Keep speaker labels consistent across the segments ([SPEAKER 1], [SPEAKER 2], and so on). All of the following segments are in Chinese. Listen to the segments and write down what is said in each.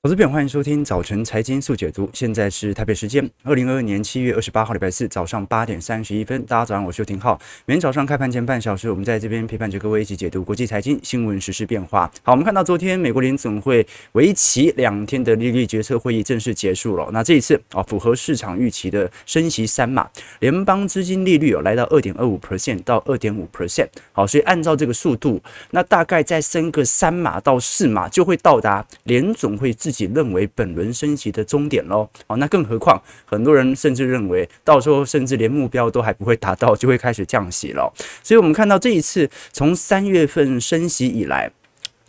[SPEAKER 1] 投资朋友，欢迎收听早晨财经速解读。现在是台北时间二零二二年七月二十八号，礼拜四早上八点三十一分。大家早上，我是邱廷浩。每天早上开盘前半小时，我们在这边陪伴着各位一起解读国际财经新闻、时事变化。好，我们看到昨天美国联总会为期两天的利率决策会议正式结束了。那这一次啊，符合市场预期的升息三码，联邦资金利率有来到二点二五 percent 到二点五 percent。好，所以按照这个速度，那大概再升个三码到四码，就会到达联总会。自己认为本轮升息的终点喽，哦，那更何况很多人甚至认为到时候甚至连目标都还不会达到，就会开始降息了。所以我们看到这一次从三月份升息以来。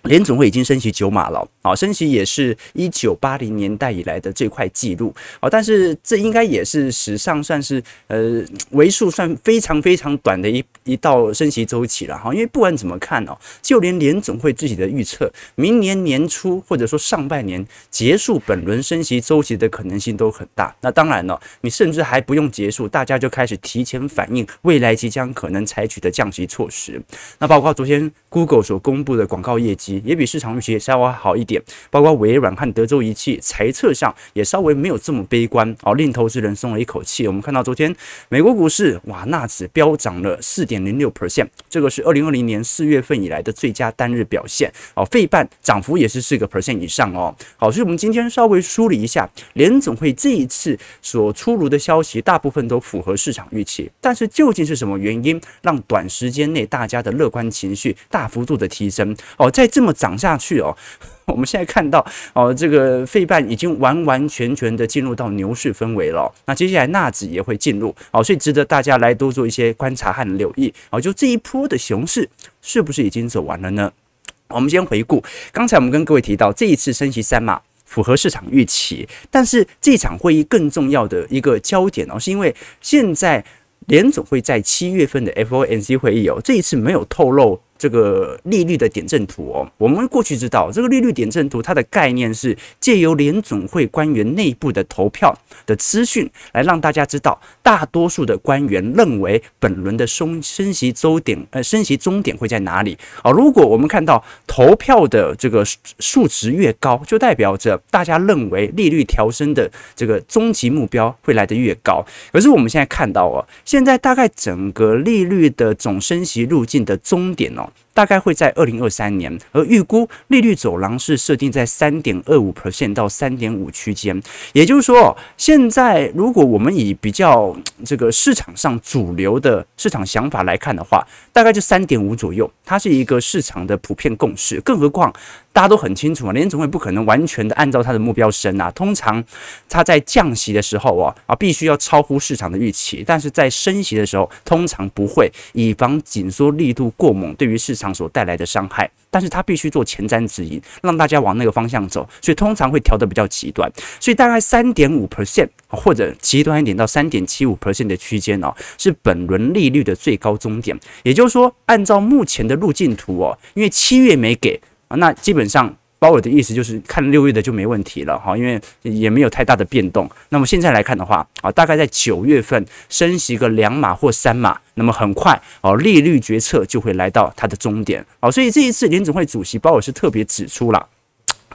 [SPEAKER 1] 联总会已经升息九码了，啊，升息也是一九八零年代以来的最快记录，啊，但是这应该也是史上算是呃为数算非常非常短的一一道升息周期了哈，因为不管怎么看哦，就连联总会自己的预测，明年年初或者说上半年结束本轮升息周期的可能性都很大。那当然了，你甚至还不用结束，大家就开始提前反映未来即将可能采取的降息措施。那包括昨天 Google 所公布的广告业绩。也比市场预期稍微好一点，包括微软和德州仪器财测上也稍微没有这么悲观哦，令投资人松了一口气。我们看到昨天美国股市哇，纳指飙涨了四点零六 percent，这个是二零二零年四月份以来的最佳单日表现哦。费半涨幅也是四个 percent 以上哦。好，所以我们今天稍微梳理一下联总会这一次所出炉的消息，大部分都符合市场预期，但是究竟是什么原因让短时间内大家的乐观情绪大幅度的提升哦？在这这么涨下去哦，我们现在看到哦，这个费半已经完完全全的进入到牛市氛围了。那接下来纳指也会进入哦，所以值得大家来多做一些观察和留意哦。就这一波的熊市是不是已经走完了呢？我们先回顾刚才我们跟各位提到这一次升息三码符合市场预期，但是这场会议更重要的一个焦点哦，是因为现在联总会在七月份的 FOMC 会议哦，这一次没有透露。这个利率的点阵图哦，我们过去知道这个利率点阵图，它的概念是借由联总会官员内部的投票的资讯，来让大家知道大多数的官员认为本轮的升升息周点呃升息终点会在哪里啊？如果我们看到投票的这个数值越高，就代表着大家认为利率调升的这个终极目标会来得越高。可是我们现在看到哦，现在大概整个利率的总升息路径的终点哦。out. 大概会在二零二三年，而预估利率走廊是设定在三点二五 percent 到三点五区间。也就是说，现在如果我们以比较这个市场上主流的市场想法来看的话，大概就三点五左右，它是一个市场的普遍共识。更何况大家都很清楚啊，联总会不可能完全的按照它的目标升啊。通常它在降息的时候啊啊，必须要超乎市场的预期；但是在升息的时候，通常不会，以防紧缩力度过猛，对于市场所带来的伤害。但是它必须做前瞻指引，让大家往那个方向走，所以通常会调得比较极端。所以大概三点五 percent 或者极端一点到三点七五 percent 的区间哦，是本轮利率的最高终点。也就是说，按照目前的路径图哦，因为七月没给，那基本上。鲍尔的意思就是看六月的就没问题了哈，因为也没有太大的变动。那么现在来看的话啊，大概在九月份升息个两码或三码，那么很快哦，利率决策就会来到它的终点。好，所以这一次联准会主席鲍尔是特别指出了。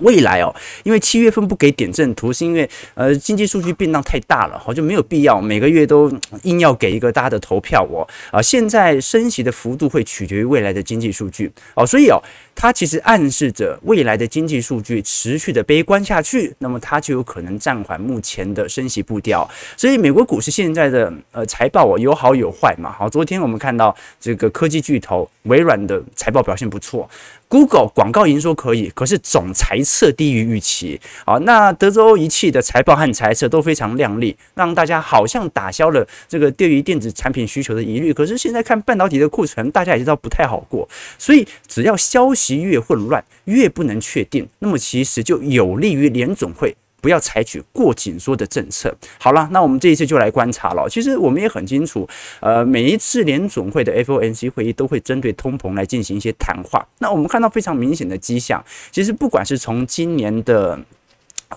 [SPEAKER 1] 未来哦，因为七月份不给点阵图，是因为呃经济数据变动太大了，好，就没有必要每个月都硬要给一个大家的投票哦。啊，现在升息的幅度会取决于未来的经济数据哦，所以哦，它其实暗示着未来的经济数据持续的悲观下去，那么它就有可能暂缓目前的升息步调。所以美国股市现在的呃财报哦有好有坏嘛。好，昨天我们看到这个科技巨头微软的财报表现不错。Google 广告营收可以，可是总裁测低于预期。好，那德州仪器的财报和财测都非常亮丽，让大家好像打消了这个对于电子产品需求的疑虑。可是现在看半导体的库存，大家也知道不太好过。所以只要消息越混乱，越不能确定，那么其实就有利于联总会。不要采取过紧缩的政策。好了，那我们这一次就来观察了。其实我们也很清楚，呃，每一次联总会的 FOMC 会议都会针对通膨来进行一些谈话。那我们看到非常明显的迹象，其实不管是从今年的。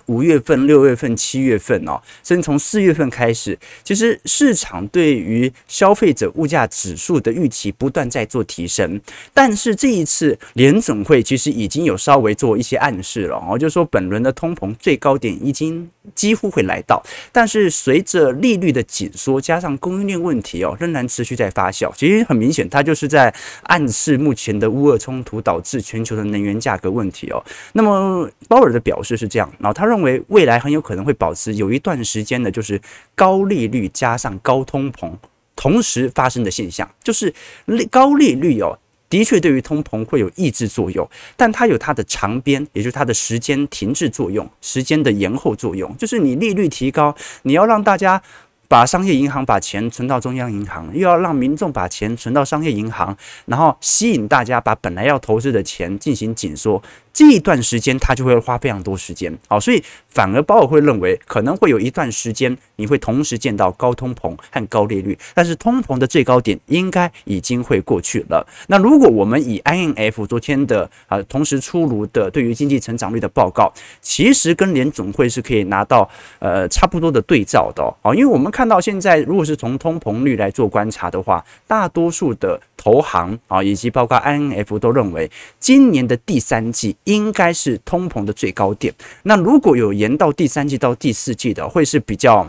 [SPEAKER 1] 五月份、六月份、七月份哦，甚至从四月份开始，其实市场对于消费者物价指数的预期不断在做提升。但是这一次联准会其实已经有稍微做一些暗示了哦，就是说本轮的通膨最高点已经几乎会来到，但是随着利率的紧缩，加上供应链问题哦，仍然持续在发酵。其实很明显，它就是在暗示目前的乌俄冲突导致全球的能源价格问题哦。那么鲍尔的表示是这样，然后他认为未来很有可能会保持有一段时间的，就是高利率加上高通膨同时发生的现象，就是高利率哦。的确，对于通膨会有抑制作用，但它有它的长边，也就是它的时间停滞作用，时间的延后作用。就是你利率提高，你要让大家把商业银行把钱存到中央银行，又要让民众把钱存到商业银行，然后吸引大家把本来要投资的钱进行紧缩。这一段时间，他就会花非常多时间，好，所以反而鲍尔会认为可能会有一段时间，你会同时见到高通膨和高利率，但是通膨的最高点应该已经会过去了。那如果我们以 INF 昨天的啊同时出炉的对于经济成长率的报告，其实跟联总会是可以拿到呃差不多的对照的哦，因为我们看到现在如果是从通膨率来做观察的话，大多数的投行啊以及包括 INF 都认为今年的第三季。应该是通膨的最高点。那如果有延到第三季到第四季的，会是比较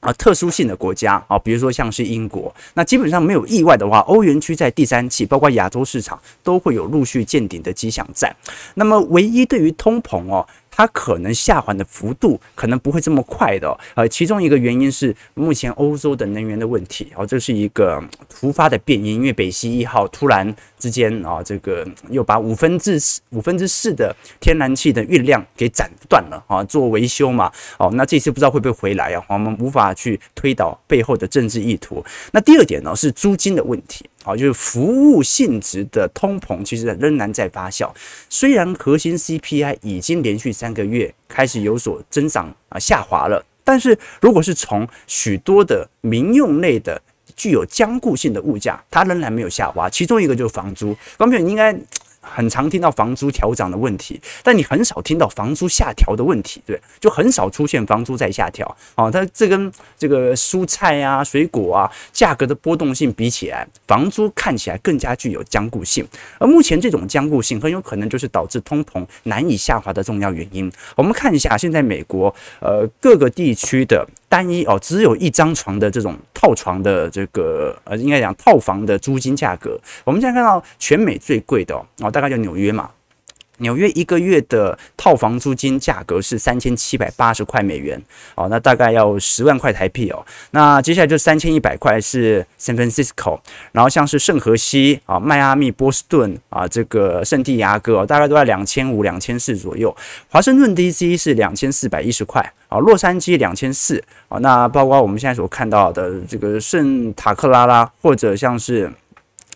[SPEAKER 1] 啊特殊性的国家啊，比如说像是英国。那基本上没有意外的话，欧元区在第三季，包括亚洲市场都会有陆续见顶的迹象在。那么唯一对于通膨哦。它可能下滑的幅度可能不会这么快的，呃，其中一个原因是目前欧洲的能源的问题，哦，这是一个突发的变因，因为北溪一号突然之间啊，这个又把五分之四五分之四的天然气的运量给斩断了啊，做维修嘛，哦，那这次不知道会不会回来啊，我们无法去推导背后的政治意图。那第二点呢是租金的问题。好，就是服务性质的通膨其实仍然在发酵。虽然核心 CPI 已经连续三个月开始有所增长啊下滑了，但是如果是从许多的民用类的具有僵固性的物价，它仍然没有下滑。其中一个就是房租，观众朋友应该。很常听到房租调涨的问题，但你很少听到房租下调的问题，对，就很少出现房租在下调。啊，它这跟这个蔬菜啊、水果啊价格的波动性比起来，房租看起来更加具有僵固性。而目前这种僵固性很有可能就是导致通膨难以下滑的重要原因。我们看一下现在美国呃各个地区的。单一哦，只有一张床的这种套床的这个呃，应该讲套房的租金价格，我们现在看到全美最贵的哦，大概就纽约嘛。纽约一个月的套房租金价格是三千七百八十块美元，哦，那大概要十万块台币哦。那接下来就三千一百块是 San Francisco，然后像是圣荷西啊、迈阿密、波士顿啊、这个圣地亚哥，大概都在两千五、两千四左右。华盛顿 DC 是两千四百一十块啊，洛杉矶两千四啊，那包括我们现在所看到的这个圣塔克拉拉或者像是。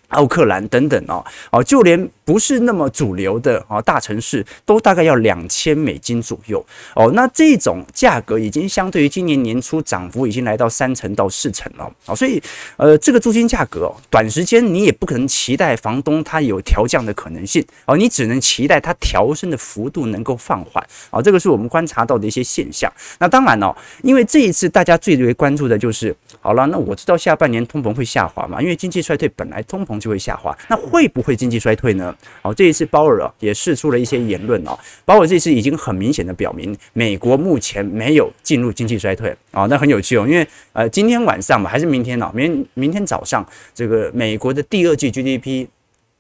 [SPEAKER 1] 奥克兰等等哦，哦，就连不是那么主流的啊大城市，都大概要两千美金左右哦。那这种价格已经相对于今年年初涨幅已经来到三成到四成了啊。所以呃，这个租金价格哦，短时间你也不可能期待房东他有调降的可能性哦，你只能期待它调升的幅度能够放缓啊。这个是我们观察到的一些现象。那当然哦，因为这一次大家最为关注的就是，好了，那我知道下半年通膨会下滑嘛，因为经济衰退本来通膨。就会下滑，那会不会经济衰退呢？哦，这一次鲍尔啊也释出了一些言论啊，鲍尔这次已经很明显的表明，美国目前没有进入经济衰退啊，那很有趣哦，因为呃今天晚上嘛，还是明天呢？明明天早上这个美国的第二季 GDP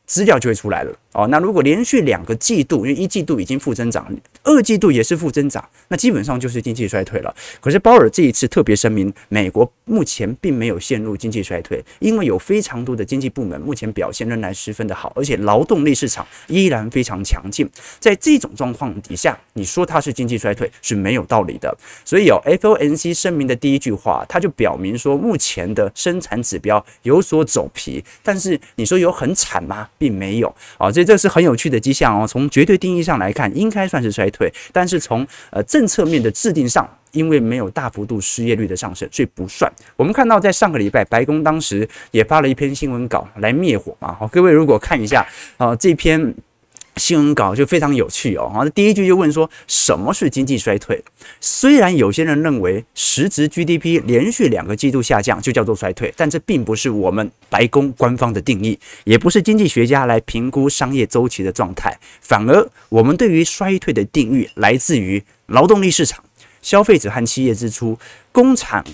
[SPEAKER 1] 资料就会出来了。哦，那如果连续两个季度，因为一季度已经负增长，二季度也是负增长，那基本上就是经济衰退了。可是鲍尔这一次特别声明，美国目前并没有陷入经济衰退，因为有非常多的经济部门目前表现仍然十分的好，而且劳动力市场依然非常强劲。在这种状况底下，你说它是经济衰退是没有道理的。所以有 FOMC 声明的第一句话，它就表明说，目前的生产指标有所走皮，但是你说有很惨吗？并没有啊，这。这是很有趣的迹象哦。从绝对定义上来看，应该算是衰退，退但是从呃政策面的制定上，因为没有大幅度失业率的上升，所以不算。我们看到在上个礼拜，白宫当时也发了一篇新闻稿来灭火嘛。好，各位如果看一下啊，这篇新闻稿就非常有趣哦，好，第一句就问说什么是经济衰退？虽然有些人认为实质 GDP 连续两个季度下降就叫做衰退，但这并不是我们白宫官方的定义，也不是经济学家来评估商业周期的状态，反而我们对于衰退的定义来自于劳动力市场、消费者和企业支出、工厂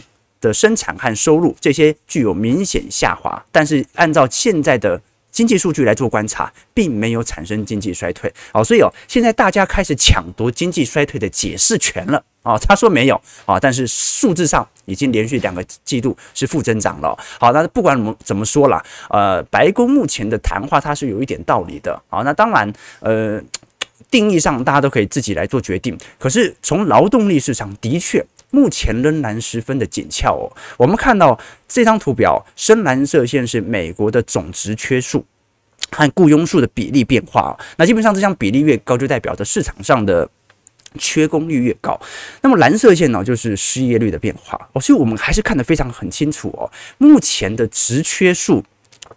[SPEAKER 1] 的生产和收入这些具有明显下滑，但是按照现在的。经济数据来做观察，并没有产生经济衰退。哦，所以哦，现在大家开始抢夺经济衰退的解释权了。哦，他说没有啊，但是数字上已经连续两个季度是负增长了。好，那不管怎么怎么说啦，呃，白宫目前的谈话它是有一点道理的。好，那当然，呃，定义上大家都可以自己来做决定。可是从劳动力市场的确。目前仍然十分的紧俏哦。我们看到这张图表，深蓝色线是美国的总值缺数和雇佣数的比例变化啊。那基本上这项比例越高，就代表着市场上的缺工率越高。那么蓝色线呢，就是失业率的变化哦。所以我们还是看得非常很清楚哦。目前的职缺数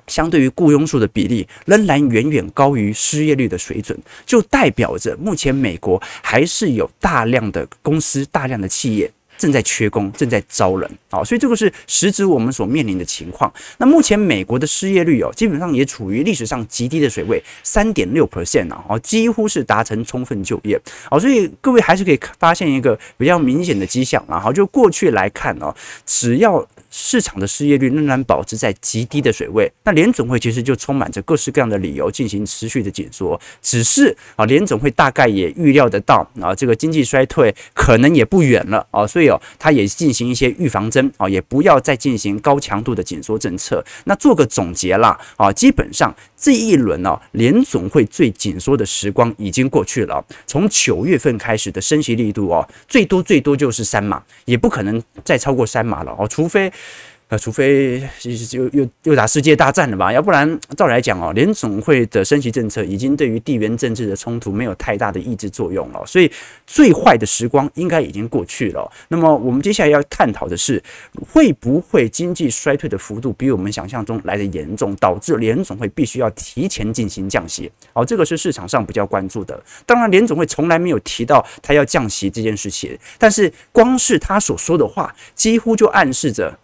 [SPEAKER 1] 相对于雇佣数的比例仍然远远高于失业率的水准，就代表着目前美国还是有大量的公司、大量的企业。正在缺工，正在招人啊，所以这个是实质我们所面临的情况。那目前美国的失业率哦，基本上也处于历史上极低的水位，三点六 percent 啊，哦，几乎是达成充分就业哦，所以各位还是可以发现一个比较明显的迹象啊，好，就过去来看哦，只要市场的失业率仍然保持在极低的水位，那联总会其实就充满着各式各样的理由进行持续的紧缩。只是啊，联总会大概也预料得到啊，这个经济衰退可能也不远了啊，所以。他也进行一些预防针啊，也不要再进行高强度的紧缩政策。那做个总结啦啊，基本上这一轮呢，联总会最紧缩的时光已经过去了。从九月份开始的升息力度哦，最多最多就是三码，也不可能再超过三码了哦，除非。呃除非又又又打世界大战了吧，要不然照来讲哦，联总会的升息政策已经对于地缘政治的冲突没有太大的抑制作用了，所以最坏的时光应该已经过去了。那么我们接下来要探讨的是，会不会经济衰退的幅度比我们想象中来得严重，导致联总会必须要提前进行降息？哦，这个是市场上比较关注的。当然，联总会从来没有提到他要降息这件事情，但是光是他所说的话，几乎就暗示着。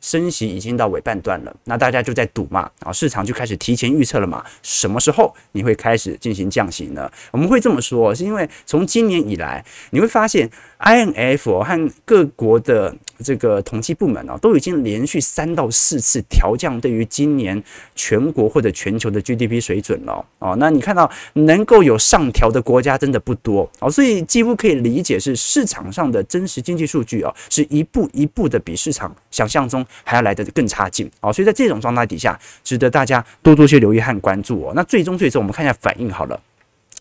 [SPEAKER 1] 升息已经到尾半段了，那大家就在赌嘛，啊，市场就开始提前预测了嘛，什么时候你会开始进行降息呢？我们会这么说，是因为从今年以来，你会发现，I N F 和各国的这个统计部门啊，都已经连续三到四次调降对于今年全国或者全球的 GDP 水准了，哦，那你看到能够有上调的国家真的不多，哦，所以几乎可以理解是市场上的真实经济数据啊，是一步一步的比市场想象中。还要来得更差劲哦，所以在这种状态底下，值得大家多多些留意和关注哦。那最终最终，我们看一下反应好了。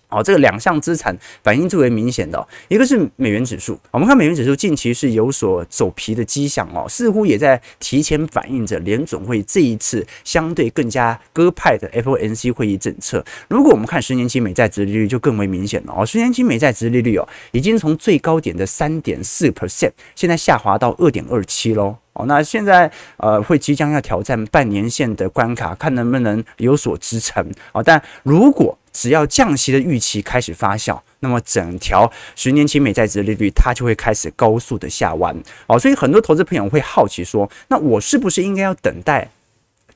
[SPEAKER 1] 哦，这个两项资产反应最为明显的，一个是美元指数。我们看美元指数近期是有所走皮的迹象哦，似乎也在提前反映着联总会这一次相对更加鸽派的 FOMC 会议政策。如果我们看十年期美债殖利率，就更为明显了哦。十年期美债殖利率哦，已经从最高点的三点四 percent，现在下滑到二点二七喽。哦，那现在呃会即将要挑战半年线的关卡，看能不能有所支撑。哦，但如果只要降息的预期开始发酵，那么整条十年期美债殖利率它就会开始高速的下弯。哦，所以很多投资朋友会好奇说，那我是不是应该要等待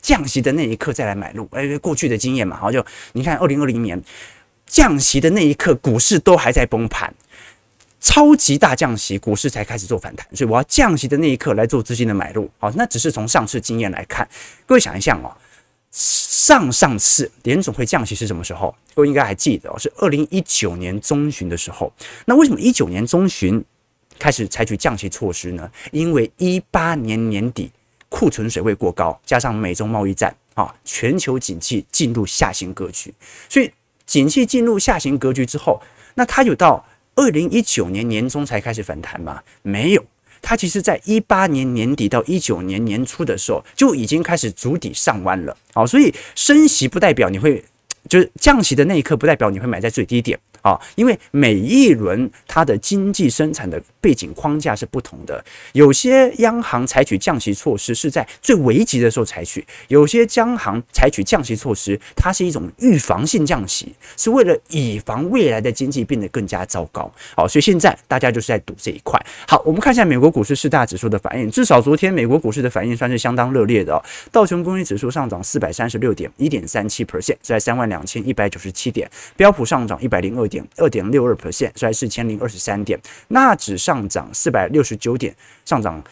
[SPEAKER 1] 降息的那一刻再来买入？哎，过去的经验嘛，好，就你看二零二零年降息的那一刻，股市都还在崩盘。超级大降息，股市才开始做反弹，所以我要降息的那一刻来做资金的买入。好，那只是从上次经验来看，各位想一想哦，上上次联总会降息是什么时候？各位应该还记得，是二零一九年中旬的时候。那为什么一九年中旬开始采取降息措施呢？因为一八年年底库存水位过高，加上美中贸易战啊，全球景气进入下行格局。所以景气进入下行格局之后，那它有到。二零一九年年中才开始反弹吗？没有，它其实在一八年年底到一九年年初的时候就已经开始筑底上弯了。好，所以升息不代表你会，就是降息的那一刻不代表你会买在最低点。啊，因为每一轮它的经济生产的背景框架是不同的，有些央行采取降息措施是在最危急的时候采取，有些央行采取降息措施，它是一种预防性降息，是为了以防未来的经济变得更加糟糕。好，所以现在大家就是在赌这一块。好，我们看一下美国股市四大指数的反应，至少昨天美国股市的反应算是相当热烈的哦。道琼工业指数上涨四百三十六点，一点三七 percent，在三万两千一百九十七点；标普上涨一百零二点，二点六二 percent，在四千零二十三点；纳指上涨四百六十九点，上涨。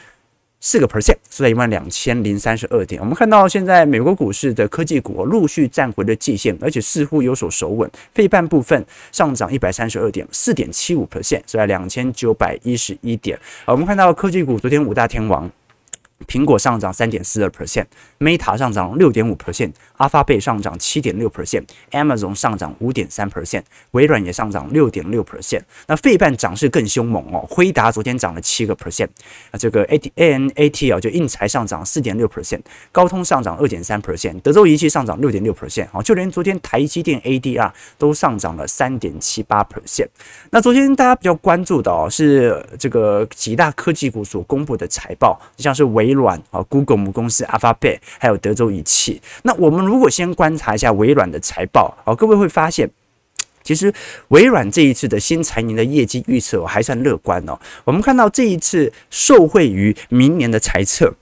[SPEAKER 1] 四个 percent，是在一万两千零三十二点。我们看到现在美国股市的科技股陆续站回了季线，而且似乎有所守稳。费半部分上涨一百三十二点，四点七五 percent，是在两千九百一十一点。我们看到科技股昨天五大天王。苹果上涨三点四二 percent，Meta 上涨六点五 percent，Alphabet 上涨七点六 percent，Amazon 上涨五点三 percent，微软也上涨六点六 percent。那费半涨势更凶猛哦，辉达昨天涨了七个 percent，啊，这个 A T A N A T 啊，就应材上涨四点六 percent，高通上涨二点三 percent，德州仪器上涨六点六 percent，啊，就连昨天台积电 A D R 都上涨了三点七八 percent。那昨天大家比较关注的哦，是这个几大科技股所公布的财报，像是微。微软啊，Google 母公司 Alphabet，还有德州仪器。那我们如果先观察一下微软的财报，啊，各位会发现，其实微软这一次的新财年的业绩预测还算乐观哦。我们看到这一次受惠于明年的财测。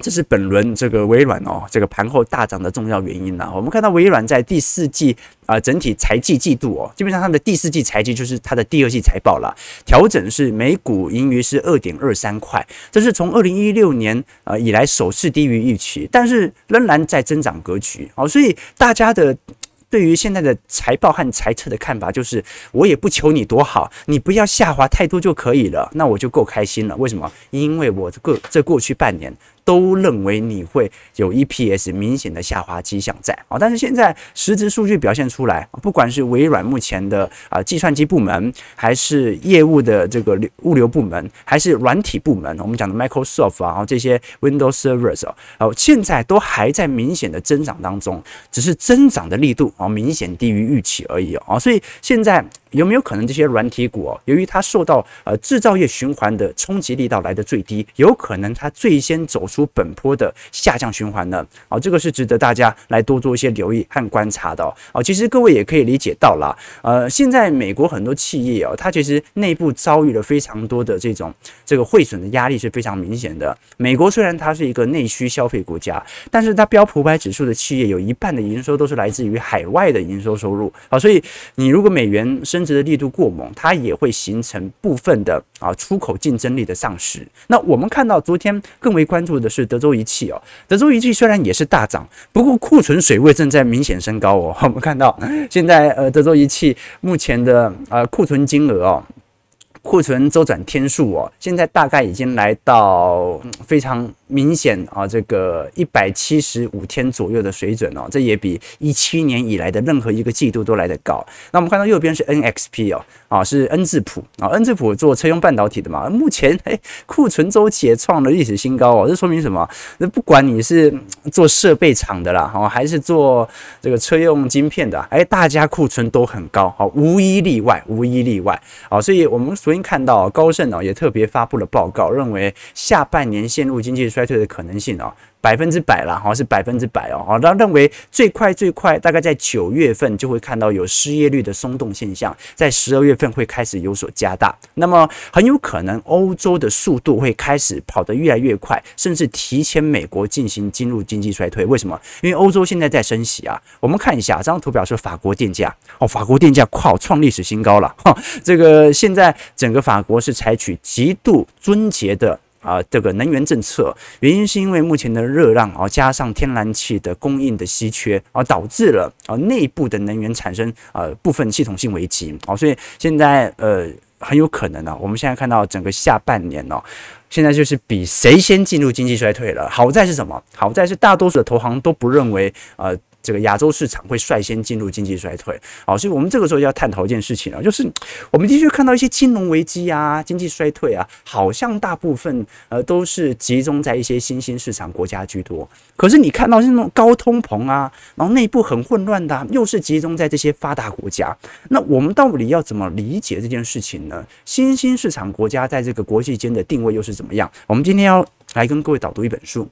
[SPEAKER 1] 这是本轮这个微软哦，这个盘后大涨的重要原因呐。我们看到微软在第四季啊，整体财季季度哦，基本上它的第四季财季就是它的第二季财报了。调整是每股盈余是二点二三块，这是从二零一六年啊以来首次低于预期，但是仍然在增长格局哦。所以大家的对于现在的财报和财测的看法就是，我也不求你多好，你不要下滑太多就可以了，那我就够开心了。为什么？因为我这个这过去半年。都认为你会有 EPS 明显的下滑迹象在啊，但是现在实质数据表现出来，不管是微软目前的啊计算机部门，还是业务的这个物流部门，还是软体部门，我们讲的 Microsoft 啊，这些 Windows Servers 哦，现在都还在明显的增长当中，只是增长的力度啊明显低于预期而已啊，所以现在。有没有可能这些软体股哦，由于它受到呃制造业循环的冲击力道来的最低，有可能它最先走出本波的下降循环呢？哦，这个是值得大家来多做一些留意和观察的哦。其实各位也可以理解到啦，呃，现在美国很多企业哦，它其实内部遭遇了非常多的这种这个汇损的压力是非常明显的。美国虽然它是一个内需消费国家，但是它标普五百指数的企业有一半的营收都是来自于海外的营收收入啊，所以你如果美元升升值的力度过猛，它也会形成部分的啊出口竞争力的丧失。那我们看到昨天更为关注的是德州仪器哦，德州仪器虽然也是大涨，不过库存水位正在明显升高哦。我们看到现在呃德州仪器目前的呃库存金额哦。库存周转天数哦，现在大概已经来到非常明显啊，这个一百七十五天左右的水准哦，这也比一七年以来的任何一个季度都来得高。那我们看到右边是 NXP 哦，啊是 N 智谱啊，N 智谱做车用半导体的嘛，目前哎库存周期也创了历史新高哦，这说明什么？那不管你是做设备厂的啦，哦还是做这个车用晶片的，哎大家库存都很高，好无一例外，无一例外，啊，所以我们。昨天看到高盛哦，也特别发布了报告，认为下半年陷入经济衰衰退的可能性哦。百分之百了，好像是百分之百哦，好，他认为最快最快大概在九月份就会看到有失业率的松动现象，在十二月份会开始有所加大，那么很有可能欧洲的速度会开始跑得越来越快，甚至提前美国进行进入经济衰退。为什么？因为欧洲现在在升息啊。我们看一下这张图表，是法国电价哦，法国电价靠创历史新高了哈。这个现在整个法国是采取极度尊节的。啊，这个能源政策原因是因为目前的热浪啊，加上天然气的供应的稀缺啊，导致了啊内部的能源产生啊部分系统性危机啊，所以现在呃很有可能呢，我们现在看到整个下半年哦，现在就是比谁先进入经济衰退了。好在是什么？好在是大多数的投行都不认为啊。这个亚洲市场会率先进入经济衰退。好，所以我们这个时候要探讨一件事情啊，就是我们的确看到一些金融危机啊、经济衰退啊，好像大部分呃都是集中在一些新兴市场国家居多。可是你看到那种高通膨啊，然后内部很混乱的，又是集中在这些发达国家。那我们到底要怎么理解这件事情呢？新兴市场国家在这个国际间的定位又是怎么样？我们今天要来跟各位导读一本书。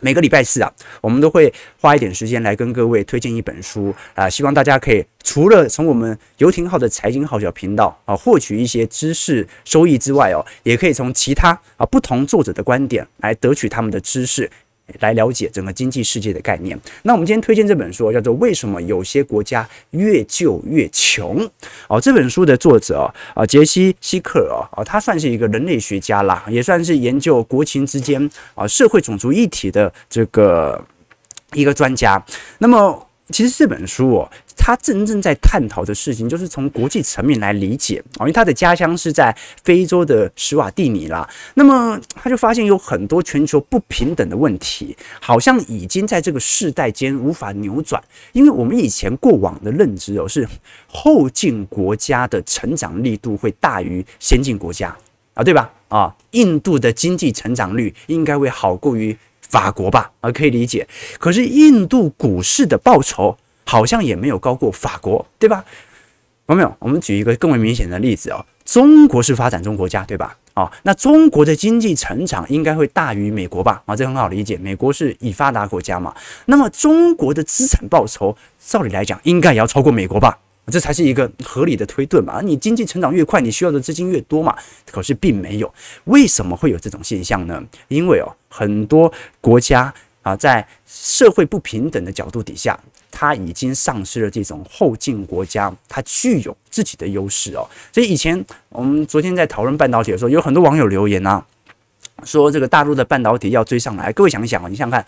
[SPEAKER 1] 每个礼拜四啊，我们都会花一点时间来跟各位推荐一本书啊，希望大家可以除了从我们游艇号的财经号角频道啊获取一些知识收益之外哦，也可以从其他啊不同作者的观点来得取他们的知识。来了解整个经济世界的概念。那我们今天推荐这本书叫做《为什么有些国家越救越穷》哦。这本书的作者啊，杰西·希克尔啊，他算是一个人类学家啦，也算是研究国情之间啊社会种族一体的这个一个专家。那么，其实这本书哦。他真正在探讨的事情，就是从国际层面来理解啊，因为他的家乡是在非洲的史瓦蒂尼啦。那么他就发现有很多全球不平等的问题，好像已经在这个世代间无法扭转。因为我们以前过往的认知哦，是后进国家的成长力度会大于先进国家啊，对吧？啊，印度的经济成长率应该会好过于法国吧？啊，可以理解。可是印度股市的报酬，好像也没有高过法国，对吧？有没有？我们举一个更为明显的例子哦，中国是发展中国家，对吧？啊，那中国的经济成长应该会大于美国吧？啊，这很好理解，美国是已发达国家嘛。那么中国的资产报酬，照理来讲，应该也要超过美国吧？这才是一个合理的推断嘛。你经济成长越快，你需要的资金越多嘛。可是并没有，为什么会有这种现象呢？因为哦，很多国家啊，在社会不平等的角度底下。它已经丧失了这种后进国家它具有自己的优势哦，所以以前我们昨天在讨论半导体的时候，有很多网友留言啊，说这个大陆的半导体要追上来。各位想一想啊，你想想看，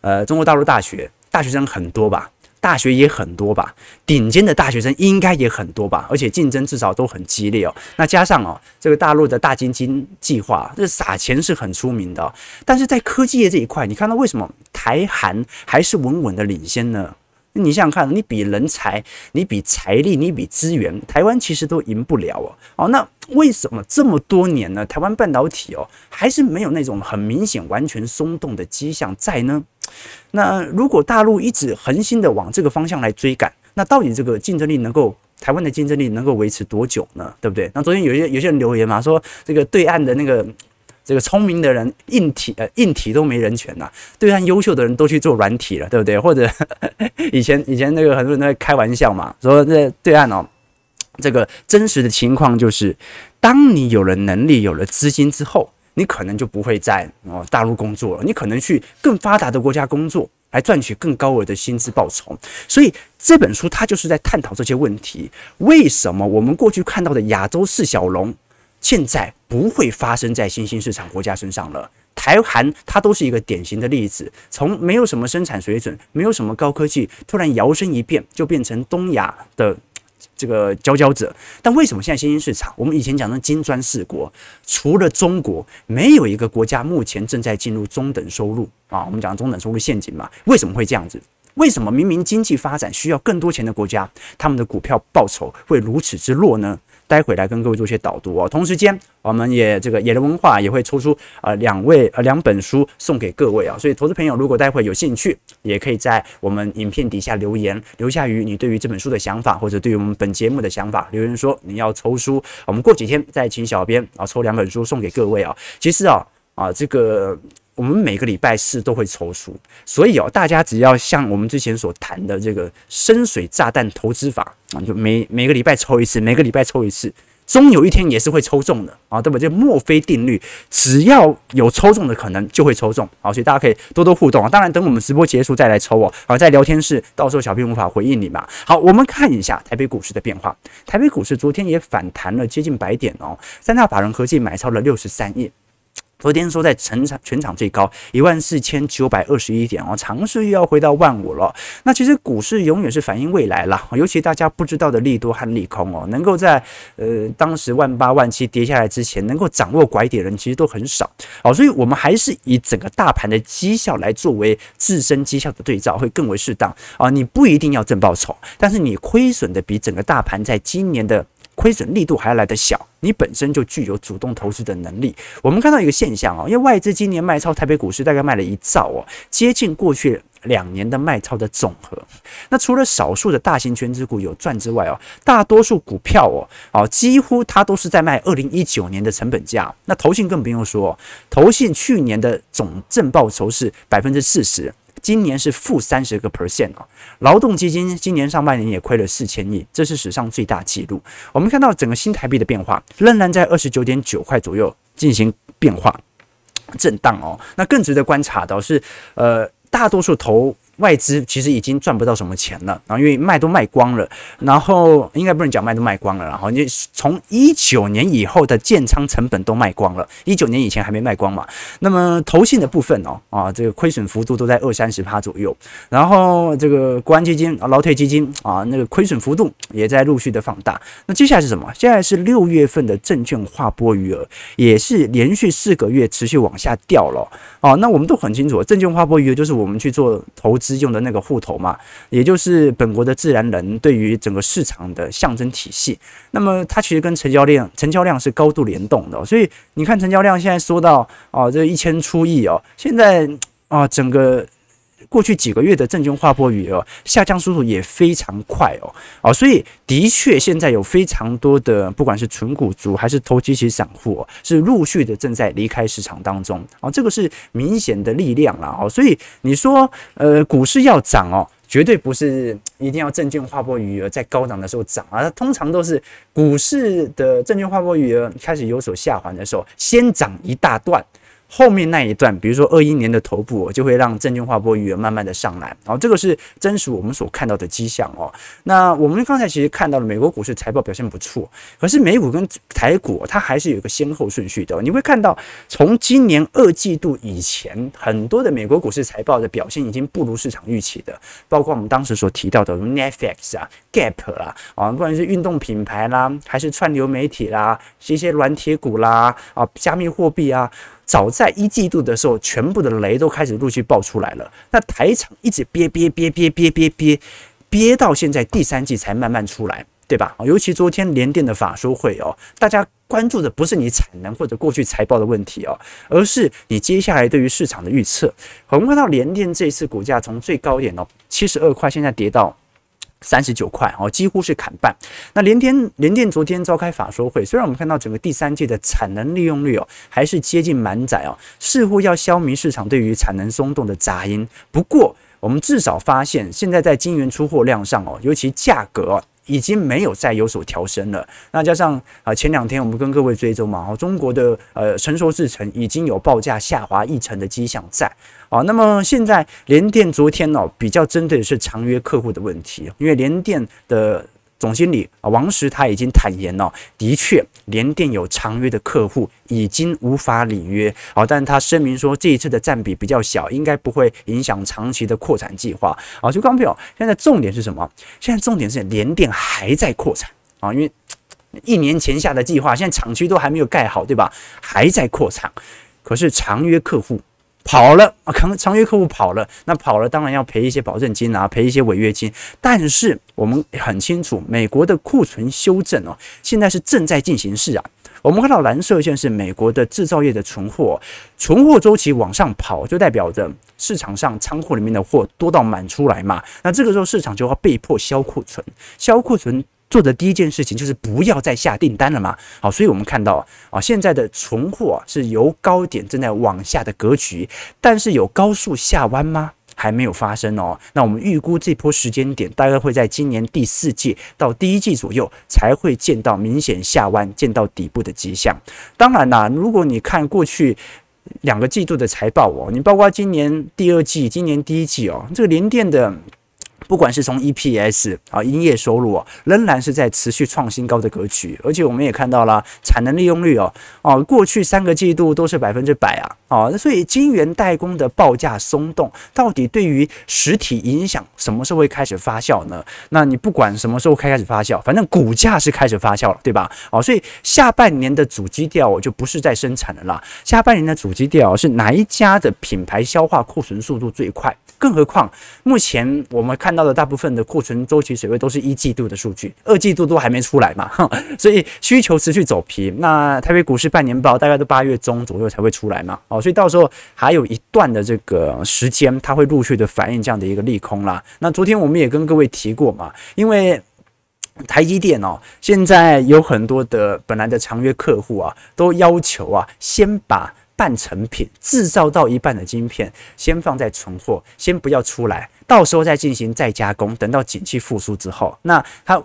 [SPEAKER 1] 呃，中国大陆大学大学生很多吧，大学也很多吧，顶尖的大学生应该也很多吧，而且竞争至少都很激烈哦。那加上哦，这个大陆的大基金计划，这撒钱是很出名的。但是在科技业这一块，你看到为什么台韩还是稳稳的领先呢？你想想看，你比人才，你比财力，你比资源，台湾其实都赢不了哦。哦，那为什么这么多年呢？台湾半导体哦，还是没有那种很明显、完全松动的迹象在呢？那如果大陆一直恒心的往这个方向来追赶，那到底这个竞争力能够，台湾的竞争力能够维持多久呢？对不对？那昨天有些有些人留言嘛，说这个对岸的那个。这个聪明的人，硬体呃硬体都没人权呐，对岸优秀的人都去做软体了，对不对？或者 以前以前那个很多人在开玩笑嘛，说这对岸哦，这个真实的情况就是，当你有了能力、有了资金之后，你可能就不会在哦大陆工作了，你可能去更发达的国家工作，来赚取更高额的薪资报酬。所以这本书它就是在探讨这些问题：为什么我们过去看到的亚洲四小龙？现在不会发生在新兴市场国家身上了。台韩它都是一个典型的例子，从没有什么生产水准，没有什么高科技，突然摇身一变就变成东亚的 这个佼佼者。但为什么现在新兴市场，我们以前讲的金砖四国，除了中国，没有一个国家目前正在进入中等收入啊？我们讲中等收入陷阱嘛？为什么会这样子？为什么明明经济发展需要更多钱的国家，他们的股票报酬会如此之弱呢？待会来跟各位做一些导读哦。同时间，我们也这个野人文化也会抽出呃两位呃两本书送给各位啊。所以，投资朋友如果待会有兴趣，也可以在我们影片底下留言，留下于你对于这本书的想法，或者对于我们本节目的想法，留言说你要抽书，我们过几天再请小编啊抽两本书送给各位啊。其实啊啊这个。我们每个礼拜四都会抽书，所以哦，大家只要像我们之前所谈的这个深水炸弹投资法啊，就每每个礼拜抽一次，每个礼拜抽一次，终有一天也是会抽中的啊，对吧？这墨菲定律，只要有抽中的可能，就会抽中啊，所以大家可以多多互动啊。当然，等我们直播结束再来抽哦。好，在聊天室，到时候小编无法回应你嘛。好，我们看一下台北股市的变化。台北股市昨天也反弹了接近百点哦，三大法人合计买超了六十三亿。昨天说在全场全场最高一万四千九百二十一点哦，尝试又要回到万五了。那其实股市永远是反映未来啦，尤其大家不知道的利多和利空哦，能够在呃当时万八万七跌下来之前，能够掌握拐点的人其实都很少哦，所以我们还是以整个大盘的绩效来作为自身绩效的对照，会更为适当啊。你不一定要正报酬，但是你亏损的比整个大盘在今年的。亏损力度还要来得小，你本身就具有主动投资的能力。我们看到一个现象啊，因为外资今年卖超台北股市大概卖了一兆哦，接近过去两年的卖超的总和。那除了少数的大型权值股有赚之外哦，大多数股票哦，哦几乎它都是在卖二零一九年的成本价。那投信更不用说，投信去年的总正报酬是百分之四十。今年是负三十个 percent 哦，劳动基金今年上半年也亏了四千亿，这是史上最大纪录。我们看到整个新台币的变化，仍然在二十九点九块左右进行变化震荡哦。那更值得观察的是，呃，大多数投。外资其实已经赚不到什么钱了，然后因为卖都卖光了，然后应该不能讲卖都卖光了，然后你从一九年以后的建仓成本都卖光了，一九年以前还没卖光嘛。那么投信的部分哦，啊，这个亏损幅度都在二三十趴左右，然后这个国安基金啊、劳退基金啊，那个亏损幅度也在陆续的放大。那接下来是什么？接下来是六月份的证券划拨余额，也是连续四个月持续往下掉了。哦，那我们都很清楚，证券划拨余额就是我们去做投资用的那个户头嘛，也就是本国的自然人对于整个市场的象征体系。那么它其实跟成交量、成交量是高度联动的。所以你看，成交量现在说到啊，这一千出亿哦，现在啊，整个。过去几个月的证券划拨余额下降速度也非常快哦，哦，所以的确现在有非常多的不管是纯股族还是投机型散户是陆续的正在离开市场当中哦，这个是明显的力量了哦，所以你说呃股市要涨哦，绝对不是一定要证券划拨余额在高档的时候涨啊，通常都是股市的证券划拨余额开始有所下滑的时候，先涨一大段。后面那一段，比如说二一年的头部，就会让证券化波余额慢慢的上来，然后这个是真实我们所看到的迹象哦。那我们刚才其实看到了美国股市财报表现不错，可是美股跟台股它还是有一个先后顺序的。你会看到，从今年二季度以前，很多的美国股市财报的表现已经不如市场预期的，包括我们当时所提到的 Netflix 啊、Gap 啦，啊，不管是运动品牌啦，还是串流媒体啦，一些软铁股啦，啊，加密货币啊。早在一季度的时候，全部的雷都开始陆续爆出来了。那台厂一直憋憋憋憋憋憋憋憋到现在第三季才慢慢出来，对吧？尤其昨天联电的法说会哦，大家关注的不是你产能或者过去财报的问题哦，而是你接下来对于市场的预测。我们看到联电这次股价从最高点哦七十二块，现在跌到。三十九块哦，几乎是砍半。那联电联电昨天召开法说会，虽然我们看到整个第三季的产能利用率哦，还是接近满载哦，似乎要消弭市场对于产能松动的杂音。不过，我们至少发现，现在在晶圆出货量上哦，尤其价格哦。已经没有再有所调升了。那加上啊，前两天我们跟各位追踪嘛，哦中国的呃成熟制程已经有报价下滑一成的迹象在啊。那么现在联电昨天哦，比较针对的是长约客户的问题，因为联电的。总经理啊，王石他已经坦言了，的确，联电有长约的客户已经无法履约啊，但他声明说这一次的占比比较小，应该不会影响长期的扩产计划啊。就刚朋友，现在重点是什么？现在重点是联电还在扩产啊，因为一年前下的计划，现在厂区都还没有盖好，对吧？还在扩产，可是长约客户。跑了啊，可能长约客户跑了，那跑了当然要赔一些保证金啊，赔一些违约金。但是我们很清楚，美国的库存修正哦，现在是正在进行式啊。我们看到蓝色线是美国的制造业的存货，存货周期往上跑，就代表着市场上仓库里面的货多到满出来嘛。那这个时候市场就要被迫销库存，销库存。做的第一件事情就是不要再下订单了嘛，好，所以我们看到啊，现在的存货是由高点正在往下的格局，但是有高速下弯吗？还没有发生哦。那我们预估这波时间点大概会在今年第四季到第一季左右才会见到明显下弯、见到底部的迹象。当然啦，如果你看过去两个季度的财报哦，你包括今年第二季、今年第一季哦，这个联电的。不管是从 EPS 啊，营业收入哦，仍然是在持续创新高的格局，而且我们也看到了产能利用率哦，哦，过去三个季度都是百分之百啊，哦，那所以晶圆代工的报价松动，到底对于实体影响什么时候会开始发酵呢？那你不管什么时候开开始发酵，反正股价是开始发酵了，对吧？哦，所以下半年的主基调就不是在生产了啦，下半年的主基调是哪一家的品牌消化库存速度最快？更何况，目前我们看到的大部分的库存周期水位都是一季度的数据，二季度都还没出来嘛，所以需求持续走皮。那台北股市半年报大概都八月中左右才会出来嘛，哦，所以到时候还有一段的这个时间，它会陆续的反映这样的一个利空啦。那昨天我们也跟各位提过嘛，因为台积电哦，现在有很多的本来的长约客户啊，都要求啊，先把。半成品制造到一半的晶片，先放在存货，先不要出来，到时候再进行再加工。等到景气复苏之后，那它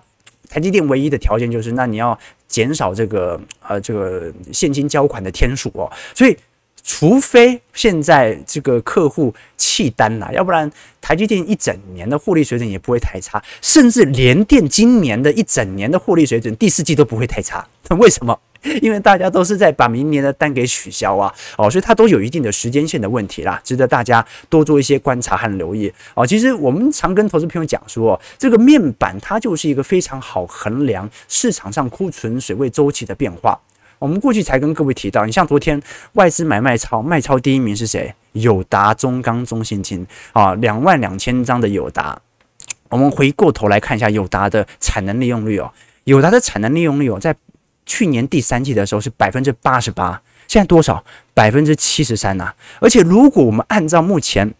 [SPEAKER 1] 台积电唯一的条件就是，那你要减少这个呃这个现金交款的天数哦。所以，除非现在这个客户弃单了，要不然台积电一整年的获利水准也不会太差，甚至联电今年的一整年的获利水准，第四季都不会太差。为什么？因为大家都是在把明年的单给取消啊，哦，所以它都有一定的时间线的问题啦，值得大家多做一些观察和留意哦。其实我们常跟投资朋友讲说，这个面板它就是一个非常好衡量市场上库存水位周期的变化。我们过去才跟各位提到，你像昨天外资买卖超，卖超第一名是谁？友达、中钢、中信金啊，两万两千张的友达。我们回过头来看一下友达的产能利用率哦，友达的产能利用率哦，在去年第三季的时候是百分之八十八，现在多少？百分之七十三呐！而且如果我们按照目前，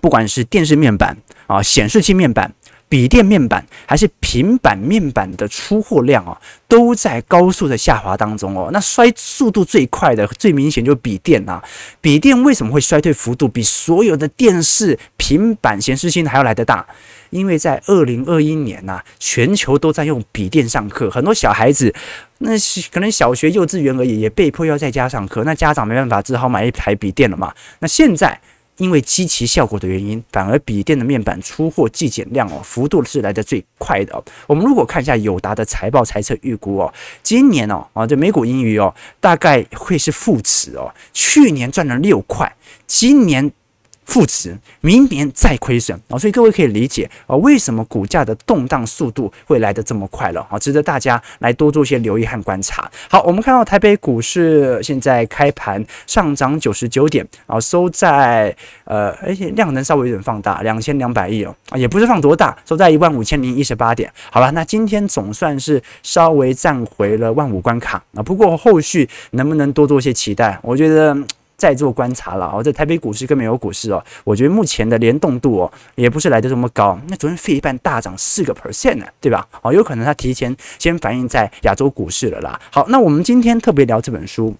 [SPEAKER 1] 不管是电视面板啊、显示器面板、笔电面板，还是平板面板的出货量啊，都在高速的下滑当中哦。那衰速度最快的、最明显就是笔电啊。笔电为什么会衰退幅度比所有的电视、平板、显示器还要来得大？因为在二零二一年呐、全球都在用笔电上课，很多小孩子，那可能小学、幼稚园而已，也被迫要在家上课，那家长没办法，只好买一台笔电了嘛。那现在因为机器效果的原因，反而笔电的面板出货季减量哦，幅度是来得最快的。我们如果看一下友达的财报财测预估哦，今年哦啊这每股盈余哦，大概会是负值哦，去年赚了六块，今年。负值，明年再亏损啊，所以各位可以理解啊，为什么股价的动荡速度会来得这么快了啊？值得大家来多做一些留意和观察。好，我们看到台北股市现在开盘上涨九十九点啊，收在呃，而且量能稍微有点放大，两千两百亿哦，啊，也不是放多大，收在一万五千零一十八点。好了，那今天总算是稍微站回了万五关卡啊，不过后续能不能多做一些期待？我觉得。再做观察了哦，在台北股市跟美国股市哦，我觉得目前的联动度哦，也不是来的这么高。那昨天费一半大涨四个 percent 呢，对吧？哦，有可能它提前先反映在亚洲股市了啦。好，那我们今天特别聊这本书，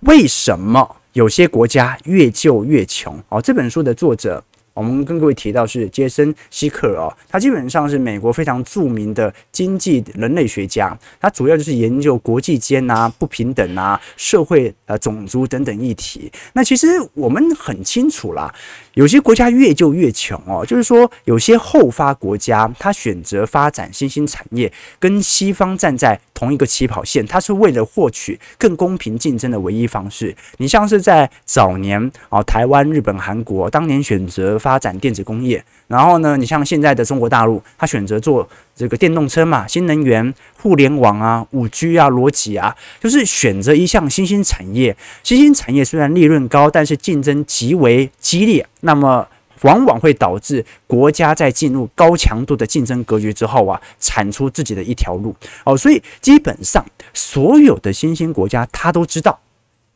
[SPEAKER 1] 为什么有些国家越救越穷？哦，这本书的作者。我们跟各位提到是杰森·希克尔哦，他基本上是美国非常著名的经济人类学家，他主要就是研究国际间啊不平等啊、社会呃种族等等议题。那其实我们很清楚啦。有些国家越救越穷哦，就是说有些后发国家，他选择发展新兴产业，跟西方站在同一个起跑线，他是为了获取更公平竞争的唯一方式。你像是在早年哦，台湾、日本、韩国当年选择发展电子工业。然后呢，你像现在的中国大陆，他选择做这个电动车嘛，新能源、互联网啊、五 G 啊、逻辑啊，就是选择一项新兴产业。新兴产业虽然利润高，但是竞争极为激烈，那么往往会导致国家在进入高强度的竞争格局之后啊，产出自己的一条路。哦，所以基本上所有的新兴国家，他都知道。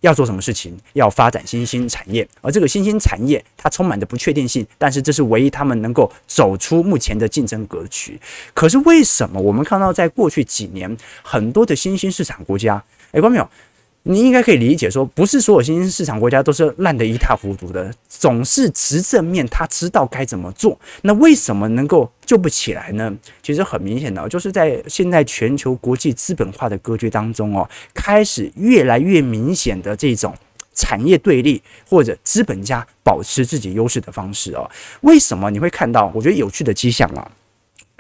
[SPEAKER 1] 要做什么事情？要发展新兴产业，而这个新兴产业它充满着不确定性，但是这是唯一他们能够走出目前的竞争格局。可是为什么我们看到在过去几年很多的新兴市场国家，诶，观众朋友。你应该可以理解说，不是所有新兴市场国家都是烂得一塌糊涂的，总是执政面他知道该怎么做。那为什么能够救不起来呢？其实很明显的，就是在现在全球国际资本化的格局当中哦，开始越来越明显的这种产业对立或者资本家保持自己优势的方式哦。为什么你会看到？我觉得有趣的迹象啊，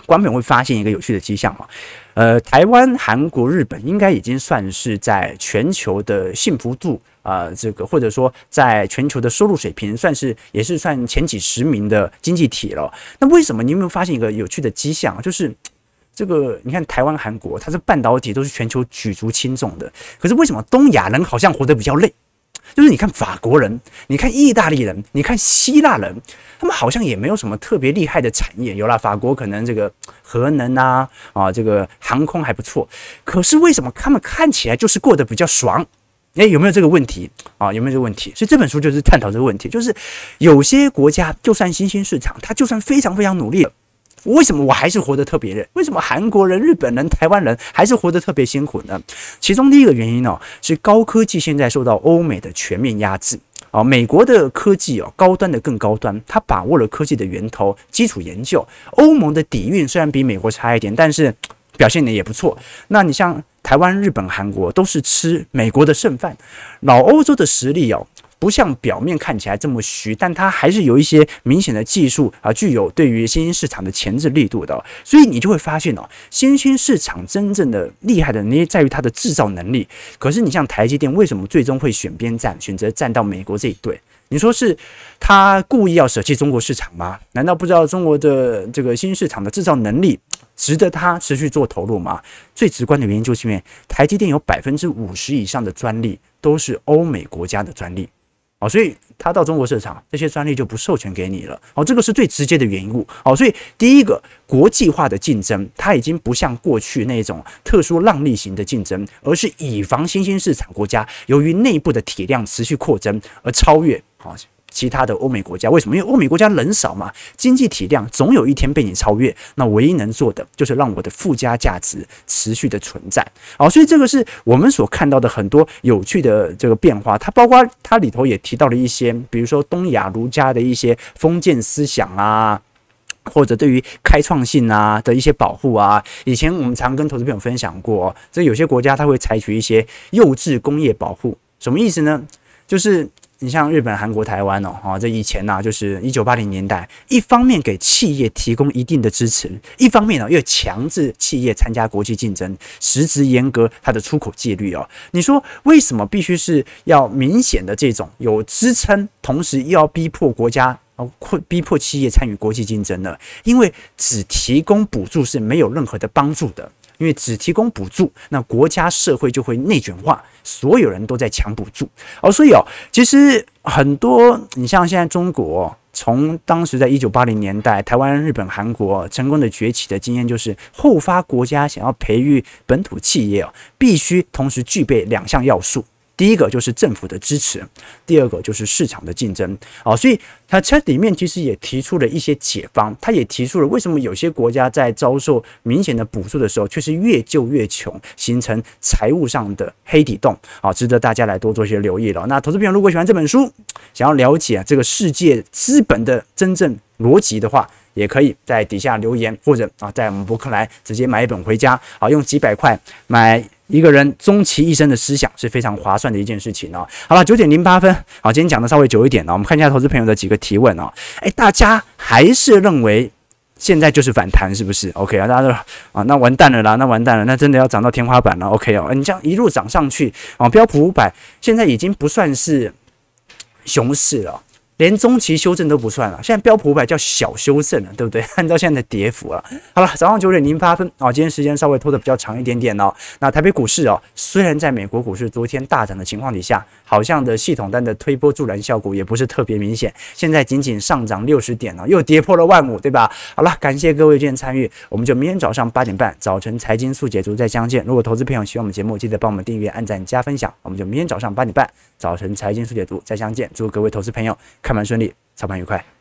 [SPEAKER 1] 观众会发现一个有趣的迹象啊。呃，台湾、韩国、日本应该已经算是在全球的幸福度啊、这个或者说在全球的收入水平，算是也是算前几十名的经济体了。那为什么你有没有发现一个有趣的迹象？就是。这个你看，台湾、韩国，它是半导体都是全球举足轻重的。可是为什么东亚人好像活得比较累？就是你看法国人，你看意大利人，你看希腊人，他们好像也没有什么特别厉害的产业。有了法国可能这个核能啊啊，这个航空还不错。可是为什么他们看起来就是过得比较爽？诶，有没有这个问题啊？有没有这个问题？所以这本书就是探讨这个问题，就是有些国家就算新兴市场，它就算非常非常努力。为什么我还是活得特别累？为什么韩国人、日本人、台湾人还是活得特别辛苦呢？其中第一个原因呢、是高科技现在受到欧美的全面压制啊、美国的科技哦，高端的更高端，它把握了科技的源头、基础研究。欧盟的底蕴虽然比美国差一点，但是表现的也不错。那你像台湾、日本、韩国都是吃美国的剩饭，老欧洲的实力哦。不像表面看起来这么虚，但它还是有一些明显的技术啊，具有对于新兴市场的钳制力度的。所以你就会发现哦，新兴市场真正的厉害的那些在于它的制造能力。可是你像台积电，为什么最终会选边站，选择站到美国这一队？你说是他故意要舍弃中国市场吗？难道不知道中国的这个新兴市场的制造能力值得他持续做投入吗？最直观的原因就是因为台积电有百分之五十以上的专利都是欧美国家的专利。哦，所以他到中国市场，这些专利就不授权给你了。哦，这个是最直接的原因物。哦，所以第一个国际化的竞争，它已经不像过去那种特殊让利型的竞争，而是以防新兴市场国家由于内部的体量持续扩增而超越。好。其他的欧美国家为什么？因为欧美国家人少嘛，经济体量总有一天被你超越。那唯一能做的就是让我的附加价值持续的存在。好，所以这个是我们所看到的很多有趣的这个变化。它包括它里头也提到了一些，比如说东亚儒家的一些封建思想啊，或者对于开创性啊的一些保护啊。以前我们常跟投资朋友分享过，这有些国家它会采取一些幼稚工业保护，什么意思呢？就是。你像日本、韩国、台湾哦，哈，这以前呢，就是一九八零年代，一方面给企业提供一定的支持，一方面呢又强制企业参加国际竞争，实质严格它的出口纪律哦。你说为什么必须是要明显的这种有支撑，同时又要逼迫国家哦，逼迫企业参与国际竞争呢？因为只提供补助是没有任何的帮助的。因为只提供补助，那国家社会就会内卷化，所有人都在抢补助哦。所以哦，其实很多你像现在中国，从当时在一九八零年代，台湾、日本、韩国成功的崛起的经验，就是后发国家想要培育本土企业哦，必须同时具备两项要素。第一个就是政府的支持，第二个就是市场的竞争。好，所以它这里面其实也提出了一些解方，它也提出了为什么有些国家在遭受明显的补助的时候，却是越救越穷，形成财务上的黑底洞。好，值得大家来多做些留意了。那投资朋友如果喜欢这本书，想要了解这个世界资本的真正逻辑的话，也可以在底下留言，或者啊，在我们博客来直接买一本回家，好，用几百块买。一个人终其一生的思想是非常划算的一件事情哦。好了，九点零八分，好，今天讲的稍微久一点了。我们看一下投资朋友的几个提问哦。诶，大家还是认为现在就是反弹，是不是？OK 啊，大家都啊，那完蛋了啦，那完蛋了，那真的要涨到天花板了。OK 哦，你这样一路涨上去啊，标普五百现在已经不算是熊市了。连中期修正都不算了，现在标普五百叫小修正了，对不对？按照现在的跌幅了。好了，早上九点零八分啊，今天时间稍微拖得比较长一点点哦。那台北股市哦，虽然在美国股市昨天大涨的情况底下，好像的系统单的推波助澜效果也不是特别明显。现在仅仅上涨六十点了，又跌破了万五，对吧？好了，感谢各位今天参与，我们就明天早上八点半早晨财经速解读再相见。如果投资朋友喜欢我们节目，记得帮我们订阅、按赞、加分享。我们就明天早上八点半早晨财经速解读再相见。祝各位投资朋友。开盘顺利，操盘愉快。